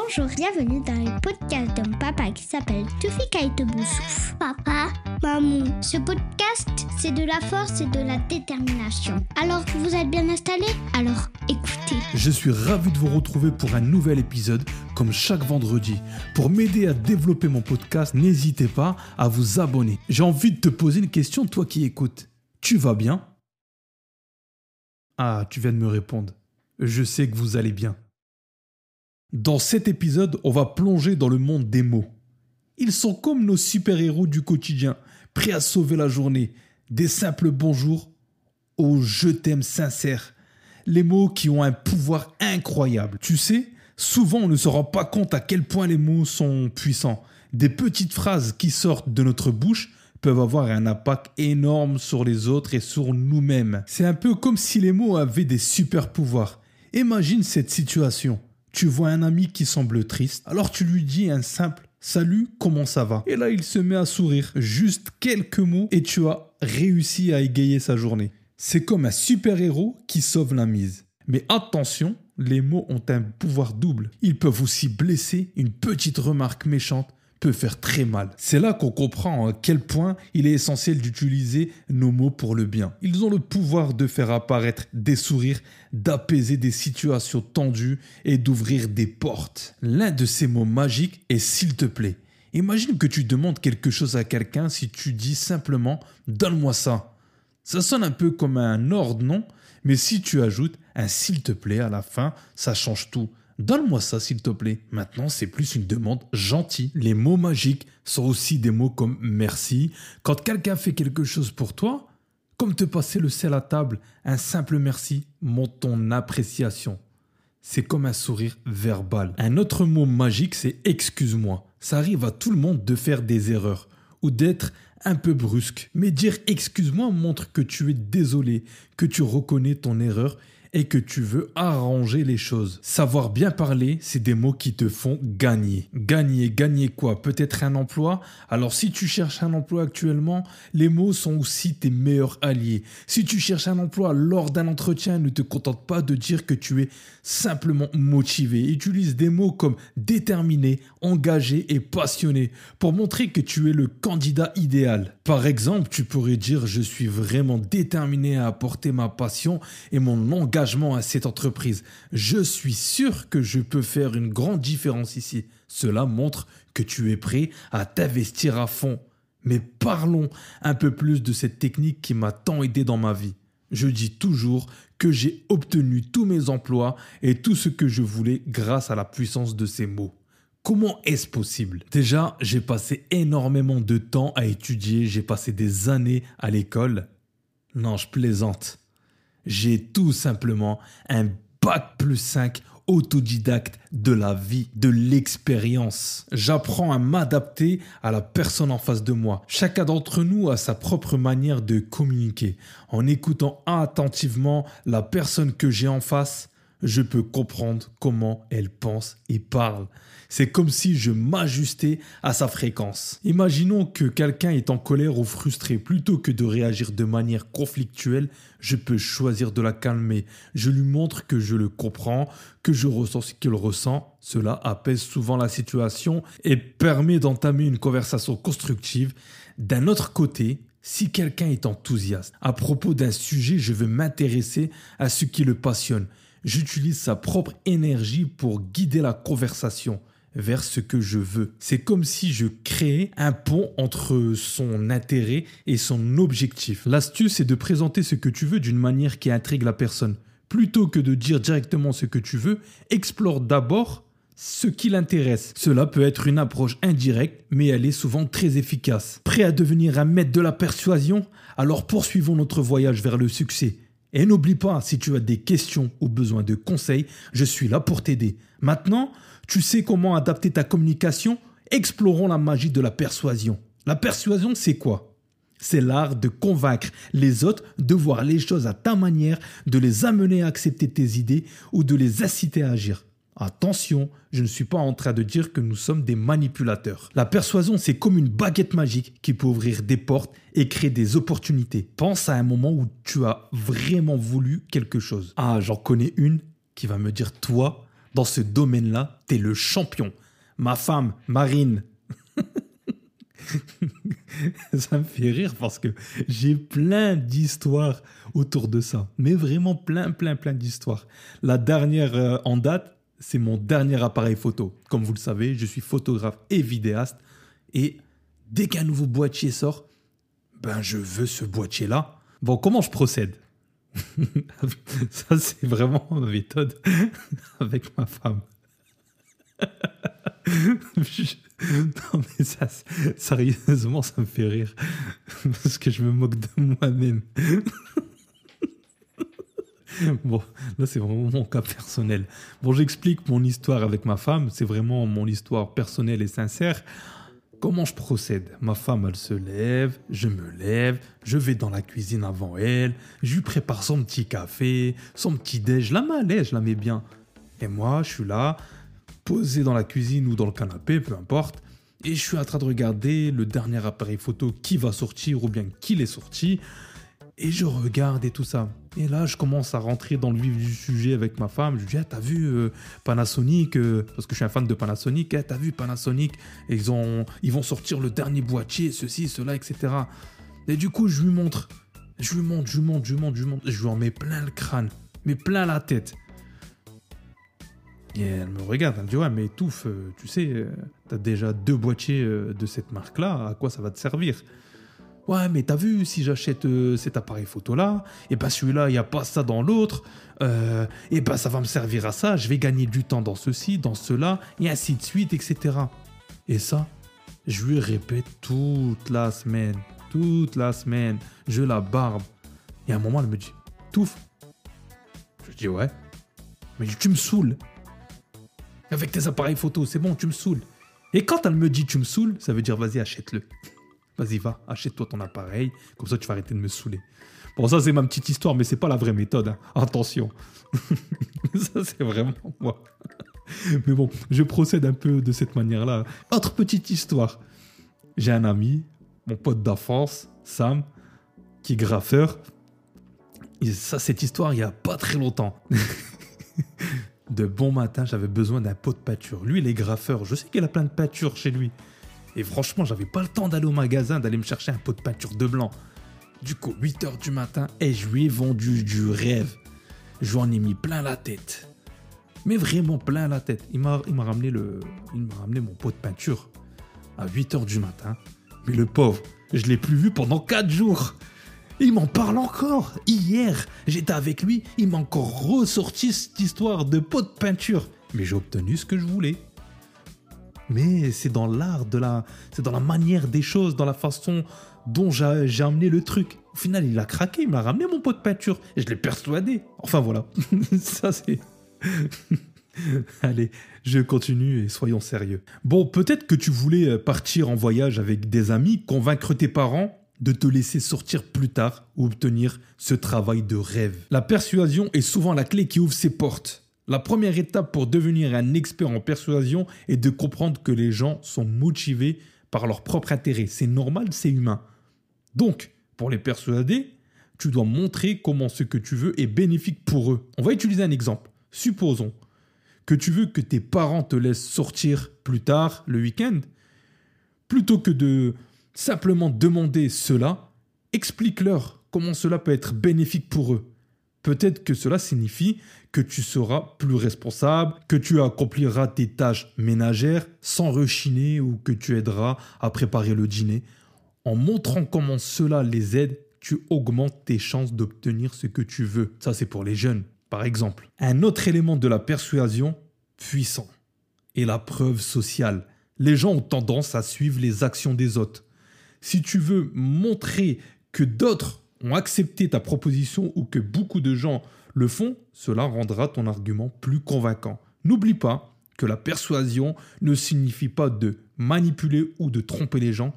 Bonjour, bienvenue dans le podcast d'un papa qui s'appelle Tufika Boussouf. Papa, maman, ce podcast, c'est de la force et de la détermination. Alors, vous êtes bien installés? Alors, écoutez. Je suis ravi de vous retrouver pour un nouvel épisode, comme chaque vendredi. Pour m'aider à développer mon podcast, n'hésitez pas à vous abonner. J'ai envie de te poser une question, toi qui écoutes. Tu vas bien? Ah, tu viens de me répondre. Je sais que vous allez bien. Dans cet épisode, on va plonger dans le monde des mots. Ils sont comme nos super-héros du quotidien, prêts à sauver la journée, des simples bonjours aux je t'aime sincères, les mots qui ont un pouvoir incroyable. Tu sais, souvent on ne se rend pas compte à quel point les mots sont puissants. Des petites phrases qui sortent de notre bouche peuvent avoir un impact énorme sur les autres et sur nous-mêmes. C'est un peu comme si les mots avaient des super pouvoirs. Imagine cette situation. Tu vois un ami qui semble triste, alors tu lui dis un simple Salut, comment ça va? Et là, il se met à sourire. Juste quelques mots et tu as réussi à égayer sa journée. C'est comme un super-héros qui sauve la mise. Mais attention, les mots ont un pouvoir double. Ils peuvent aussi blesser une petite remarque méchante peut faire très mal. C'est là qu'on comprend à quel point il est essentiel d'utiliser nos mots pour le bien. Ils ont le pouvoir de faire apparaître des sourires, d'apaiser des situations tendues et d'ouvrir des portes. L'un de ces mots magiques est s'il te plaît. Imagine que tu demandes quelque chose à quelqu'un si tu dis simplement donne-moi ça. Ça sonne un peu comme un ordre, non? Mais si tu ajoutes un s'il te plaît à la fin, ça change tout. Donne-moi ça, s'il te plaît. Maintenant, c'est plus une demande gentille. Les mots magiques sont aussi des mots comme merci. Quand quelqu'un fait quelque chose pour toi, comme te passer le sel à table, un simple merci montre ton appréciation. C'est comme un sourire verbal. Un autre mot magique, c'est excuse-moi. Ça arrive à tout le monde de faire des erreurs ou d'être un peu brusque. Mais dire excuse-moi montre que tu es désolé, que tu reconnais ton erreur et que tu veux arranger les choses. Savoir bien parler, c'est des mots qui te font gagner. Gagner, gagner quoi? Peut-être un emploi? Alors si tu cherches un emploi actuellement, les mots sont aussi tes meilleurs alliés. Si tu cherches un emploi lors d'un entretien, ne te contente pas de dire que tu es simplement motivé. Utilise des mots comme déterminé, engagé et passionné pour montrer que tu es le candidat idéal. Par exemple, tu pourrais dire je suis vraiment déterminé à apporter ma passion et mon engagement à cette entreprise. Je suis sûr que je peux faire une grande différence ici. Cela montre que tu es prêt à t'investir à fond. Mais parlons un peu plus de cette technique qui m'a tant aidé dans ma vie. Je dis toujours que j'ai obtenu tous mes emplois et tout ce que je voulais grâce à la puissance de ces mots. Comment est-ce possible? Déjà, j'ai passé énormément de temps à étudier, j'ai passé des années à l'école. Non, je plaisante. J'ai tout simplement un bac plus 5 autodidacte de la vie, de l'expérience. J'apprends à m'adapter à la personne en face de moi. Chacun d'entre nous a sa propre manière de communiquer. En écoutant attentivement la personne que j'ai en face, je peux comprendre comment elle pense et parle. C'est comme si je m'ajustais à sa fréquence. Imaginons que quelqu'un est en colère ou frustré. Plutôt que de réagir de manière conflictuelle, je peux choisir de la calmer. Je lui montre que je le comprends, que je ressens ce qu'il ressent. Cela apaise souvent la situation et permet d'entamer une conversation constructive. D'un autre côté, si quelqu'un est enthousiaste à propos d'un sujet, je veux m'intéresser à ce qui le passionne. J'utilise sa propre énergie pour guider la conversation vers ce que je veux. C'est comme si je créais un pont entre son intérêt et son objectif. L'astuce est de présenter ce que tu veux d'une manière qui intrigue la personne. Plutôt que de dire directement ce que tu veux, explore d'abord ce qui l'intéresse. Cela peut être une approche indirecte, mais elle est souvent très efficace. Prêt à devenir un maître de la persuasion? Alors poursuivons notre voyage vers le succès. Et n'oublie pas, si tu as des questions ou besoin de conseils, je suis là pour t'aider. Maintenant, tu sais comment adapter ta communication? Explorons la magie de la persuasion. La persuasion, c'est quoi? C'est l'art de convaincre les autres de voir les choses à ta manière, de les amener à accepter tes idées ou de les inciter à agir. Attention, je ne suis pas en train de dire que nous sommes des manipulateurs. La persuasion, c'est comme une baguette magique qui peut ouvrir des portes et créer des opportunités. Pense à un moment où tu as vraiment voulu quelque chose. Ah, j'en connais une qui va me dire, toi, Dans ce domaine-là, t'es le champion. Ma femme, Marine. ça me fait rire parce que j'ai plein d'histoires autour de ça. Mais vraiment plein, plein, plein d'histoires. La dernière euh, en date, c'est mon dernier appareil photo. Comme vous le savez, je suis photographe et vidéaste. Et dès qu'un nouveau boîtier sort, ben je veux ce boîtier-là. Bon, comment je procède? Ça, c'est vraiment ma méthode avec ma femme. non, mais ça, sérieusement, ça me fait rire. Parce que je me moque de moi-même. bon, là, c'est vraiment mon cas personnel. Bon, j'explique mon histoire avec ma femme. C'est vraiment mon histoire personnelle et sincère. Comment je procède? Ma femme, elle se lève, je me lève, je vais dans la cuisine avant elle, je lui prépare son petit café, son petit déj, la mets je la mets bien. Et moi, je suis là, posé dans la cuisine ou dans le canapé, peu importe, et je suis en train de regarder le dernier appareil photo qui va sortir ou bien qui est sorti, et je regarde et tout ça. Et là, je commence à rentrer dans le vif du sujet avec ma femme. Je lui dis, ah, t'as vu euh, Panasonic euh, Parce que je suis un fan de Panasonic. Ah, t'as vu Panasonic ils, ont, ils vont sortir le dernier boîtier, ceci, cela, etc. Et du coup, je lui montre. Je lui montre, je lui montre, je lui montre, je lui. Je lui en mets plein le crâne, mais plein la tête. Et elle me regarde, elle me dit Ouais, mais étouffe, euh, tu sais, t'as déjà deux boîtiers de cette marque-là, à quoi ça va te servir? Ouais, mais t'as vu, si j'achète euh, cet appareil photo-là, et ben celui-là, il n'y a pas ça dans l'autre, euh, et ben ça va me servir à ça, je vais gagner du temps dans ceci, dans cela, et ainsi de suite, etc. Et ça, je lui répète toute la semaine, toute la semaine, je la barbe. Et à un moment, elle me dit, touffe. Je dis, ouais. Mais tu me saoules. Avec tes appareils photo, c'est bon, tu me saoules. Et quand elle me dit tu me saoules, ça veut dire vas-y, achète-le. Vas-y, va, achète-toi ton appareil, comme ça tu vas arrêter de me saouler. Bon, ça c'est ma petite histoire, mais c'est pas la vraie méthode. Hein. Attention. ça c'est vraiment moi. mais bon, je procède un peu de cette manière-là. Autre petite histoire. J'ai un ami, mon pote d'enfance, Sam, qui est graffeur. Et ça, cette histoire, il y a pas très longtemps. de bon matin, j'avais besoin d'un pot de peinture. Lui, il est graffeur. Je sais qu'il a plein de peinture chez lui. Et franchement, j'avais pas le temps d'aller au magasin, d'aller me chercher un pot de peinture de blanc. Du coup, 8h du matin, et je lui ai vendu du rêve. Je lui en ai mis plein la tête. Mais vraiment plein la tête. Il m'a, ramené, le, il m'a ramené mon pot de peinture à 8h du matin. Mais le pauvre, je l'ai plus vu pendant 4 jours. Il m'en parle encore. Hier, j'étais avec lui, il m'a encore ressorti cette histoire de pot de peinture. Mais j'ai obtenu ce que je voulais mais c'est dans l'art de la, c'est dans la manière des choses, dans la façon dont j'ai amené le truc. Au final, il a craqué, il m'a ramené mon pot de peinture et je l'ai persuadé. Enfin voilà, ça c'est. Allez, je continue et soyons sérieux. Bon, peut-être que tu voulais euh, partir en voyage avec des amis, convaincre tes parents de te laisser sortir plus tard ou obtenir ce travail de rêve. La persuasion est souvent la clé qui ouvre ces portes. La première étape pour devenir un expert en persuasion est de comprendre que les gens sont motivés par leur propre intérêt. C'est normal, c'est humain. Donc, pour les persuader, tu dois montrer comment ce que tu veux est bénéfique pour eux. On va utiliser un exemple. Supposons que tu veux que tes parents te laissent sortir plus tard le week-end. Plutôt que de simplement demander cela, explique-leur comment cela peut être bénéfique pour eux. Peut-être que cela signifie que tu seras plus responsable, que tu accompliras tes tâches ménagères sans rechiner ou que tu aideras à préparer le dîner. En montrant comment cela les aide, tu augmentes tes chances d'obtenir ce que tu veux. Ça, c'est pour les jeunes, par exemple. Un autre élément de la persuasion puissant est la preuve sociale. Les gens ont tendance à suivre les actions des autres. Si tu veux montrer que d'autres ont accepté ta proposition ou que beaucoup de gens le font, cela rendra ton argument plus convaincant. N'oublie pas que la persuasion ne signifie pas de manipuler ou de tromper les gens.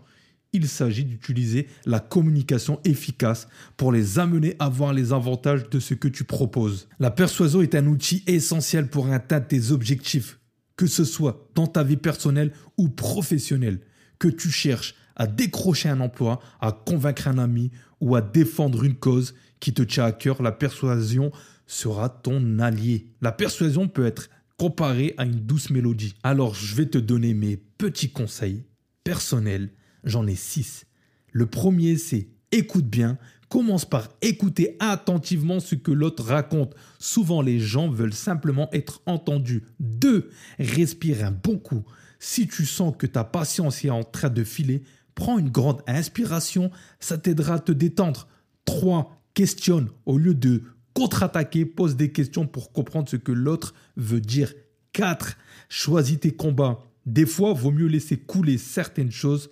Il s'agit d'utiliser la communication efficace pour les amener à voir les avantages de ce que tu proposes. La persuasion est un outil essentiel pour atteindre tes objectifs, que ce soit dans ta vie personnelle ou professionnelle, que tu cherches à décrocher un emploi, à convaincre un ami ou à défendre une cause qui te tient à cœur, la persuasion sera ton allié. La persuasion peut être comparé à une douce mélodie. Alors je vais te donner mes petits conseils personnels. J'en ai six. Le premier, c'est écoute bien. Commence par écouter attentivement ce que l'autre raconte. Souvent, les gens veulent simplement être entendus. Deux, respire un bon coup. Si tu sens que ta patience est en train de filer, prends une grande inspiration, ça t'aidera à te détendre. 3. Questionne au lieu de contre-attaquer, pose des questions pour comprendre ce que l'autre veut dire. 4. Choisis tes combats. Des fois, vaut mieux laisser couler certaines choses.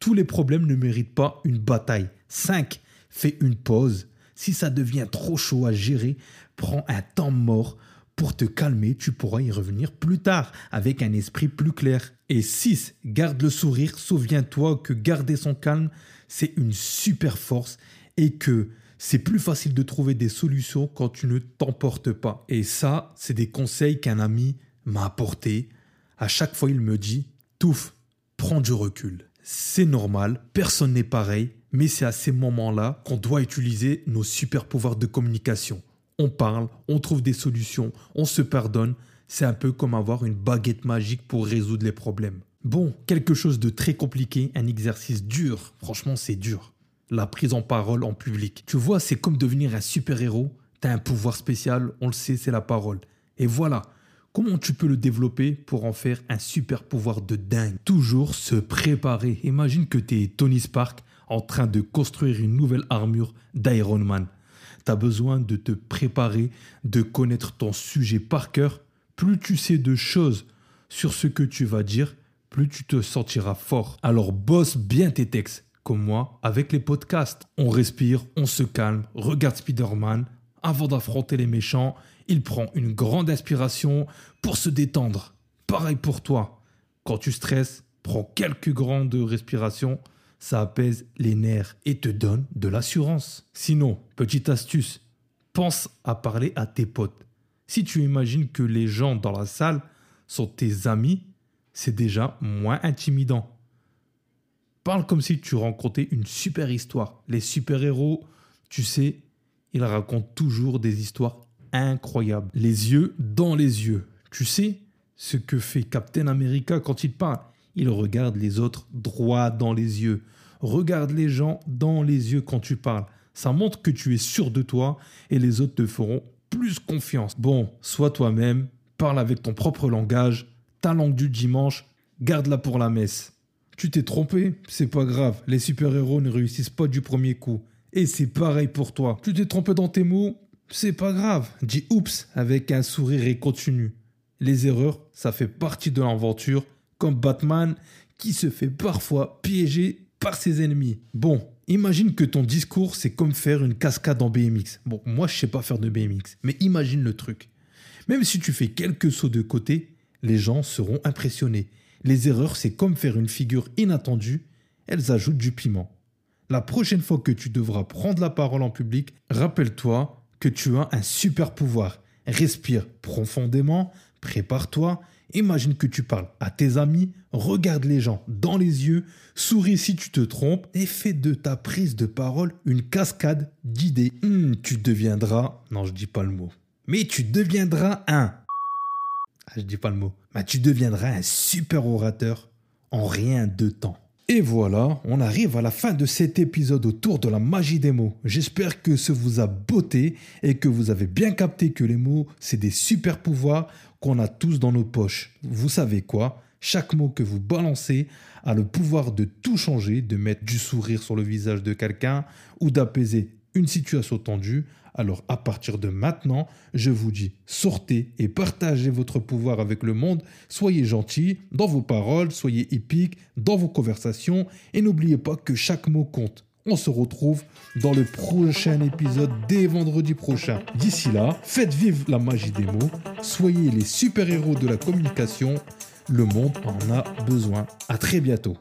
Tous les problèmes ne méritent pas une bataille. 5. Fais une pause. Si ça devient trop chaud à gérer, prends un temps mort pour te calmer, tu pourras y revenir plus tard avec un esprit plus clair. Et 6. Garde le sourire. Souviens-toi que garder son calme, c'est une super force et que c'est plus facile de trouver des solutions quand tu ne t'emportes pas. Et ça, c'est des conseils qu'un ami m'a apporté. À chaque fois, il me dit Touffe, prends du recul. C'est normal, personne n'est pareil, mais c'est à ces moments-là qu'on doit utiliser nos super pouvoirs de communication on parle, on trouve des solutions, on se pardonne. C'est un peu comme avoir une baguette magique pour résoudre les problèmes. Bon, quelque chose de très compliqué, un exercice dur. Franchement, c'est dur. La prise en parole en public. Tu vois, c'est comme devenir un super-héros. T'as un pouvoir spécial, on le sait, c'est la parole. Et voilà, comment tu peux le développer pour en faire un super pouvoir de dingue? Toujours se préparer. Imagine que tu es Tony Stark en train de construire une nouvelle armure d'Iron Man tu besoin de te préparer, de connaître ton sujet par cœur. Plus tu sais de choses sur ce que tu vas dire, plus tu te sentiras fort. Alors bosse bien tes textes, comme moi avec les podcasts. On respire, on se calme, regarde Spider-Man. Avant d'affronter les méchants, il prend une grande inspiration pour se détendre. Pareil pour toi. Quand tu stresses, prends quelques grandes respirations ça apaise les nerfs et te donne de l'assurance. Sinon, petite astuce, pense à parler à tes potes. Si tu imagines que les gens dans la salle sont tes amis, c'est déjà moins intimidant. Parle comme si tu rencontrais une super histoire. Les super-héros, tu sais, ils racontent toujours des histoires incroyables. Les yeux dans les yeux. Tu sais ce que fait Captain America quand il parle il regarde les autres droit dans les yeux. Regarde les gens dans les yeux quand tu parles. Ça montre que tu es sûr de toi et les autres te feront plus confiance. Bon, sois toi-même, parle avec ton propre langage, ta langue du dimanche, garde-la pour la messe. Tu t'es trompé, c'est pas grave, les super-héros ne réussissent pas du premier coup. Et c'est pareil pour toi. Tu t'es trompé dans tes mots, c'est pas grave. Dis oups avec un sourire et continue. Les erreurs, ça fait partie de l'aventure comme Batman qui se fait parfois piéger par ses ennemis. Bon, imagine que ton discours, c'est comme faire une cascade en BMX. Bon, moi, je sais pas faire de BMX, mais imagine le truc. Même si tu fais quelques sauts de côté, les gens seront impressionnés. Les erreurs, c'est comme faire une figure inattendue, elles ajoutent du piment. La prochaine fois que tu devras prendre la parole en public, rappelle-toi que tu as un super pouvoir. Respire profondément, prépare-toi Imagine que tu parles à tes amis, regarde les gens dans les yeux, souris si tu te trompes et fais de ta prise de parole une cascade d'idées. Hmm, tu deviendras, non je dis pas le mot, mais tu deviendras un, ah, je dis pas le mot, mais tu deviendras un super orateur en rien de temps. Et voilà, on arrive à la fin de cet épisode autour de la magie des mots. J'espère que ça vous a botté et que vous avez bien capté que les mots, c'est des super pouvoirs qu'on a tous dans nos poches. Vous savez quoi? Chaque mot que vous balancez a le pouvoir de tout changer, de mettre du sourire sur le visage de quelqu'un ou d'apaiser une situation tendue. Alors à partir de maintenant, je vous dis, sortez et partagez votre pouvoir avec le monde. Soyez gentils dans vos paroles, soyez épiques dans vos conversations et n'oubliez pas que chaque mot compte. On se retrouve dans le prochain épisode dès vendredi prochain. D'ici là, faites vivre la magie des mots, soyez les super-héros de la communication. Le monde en a besoin. À très bientôt.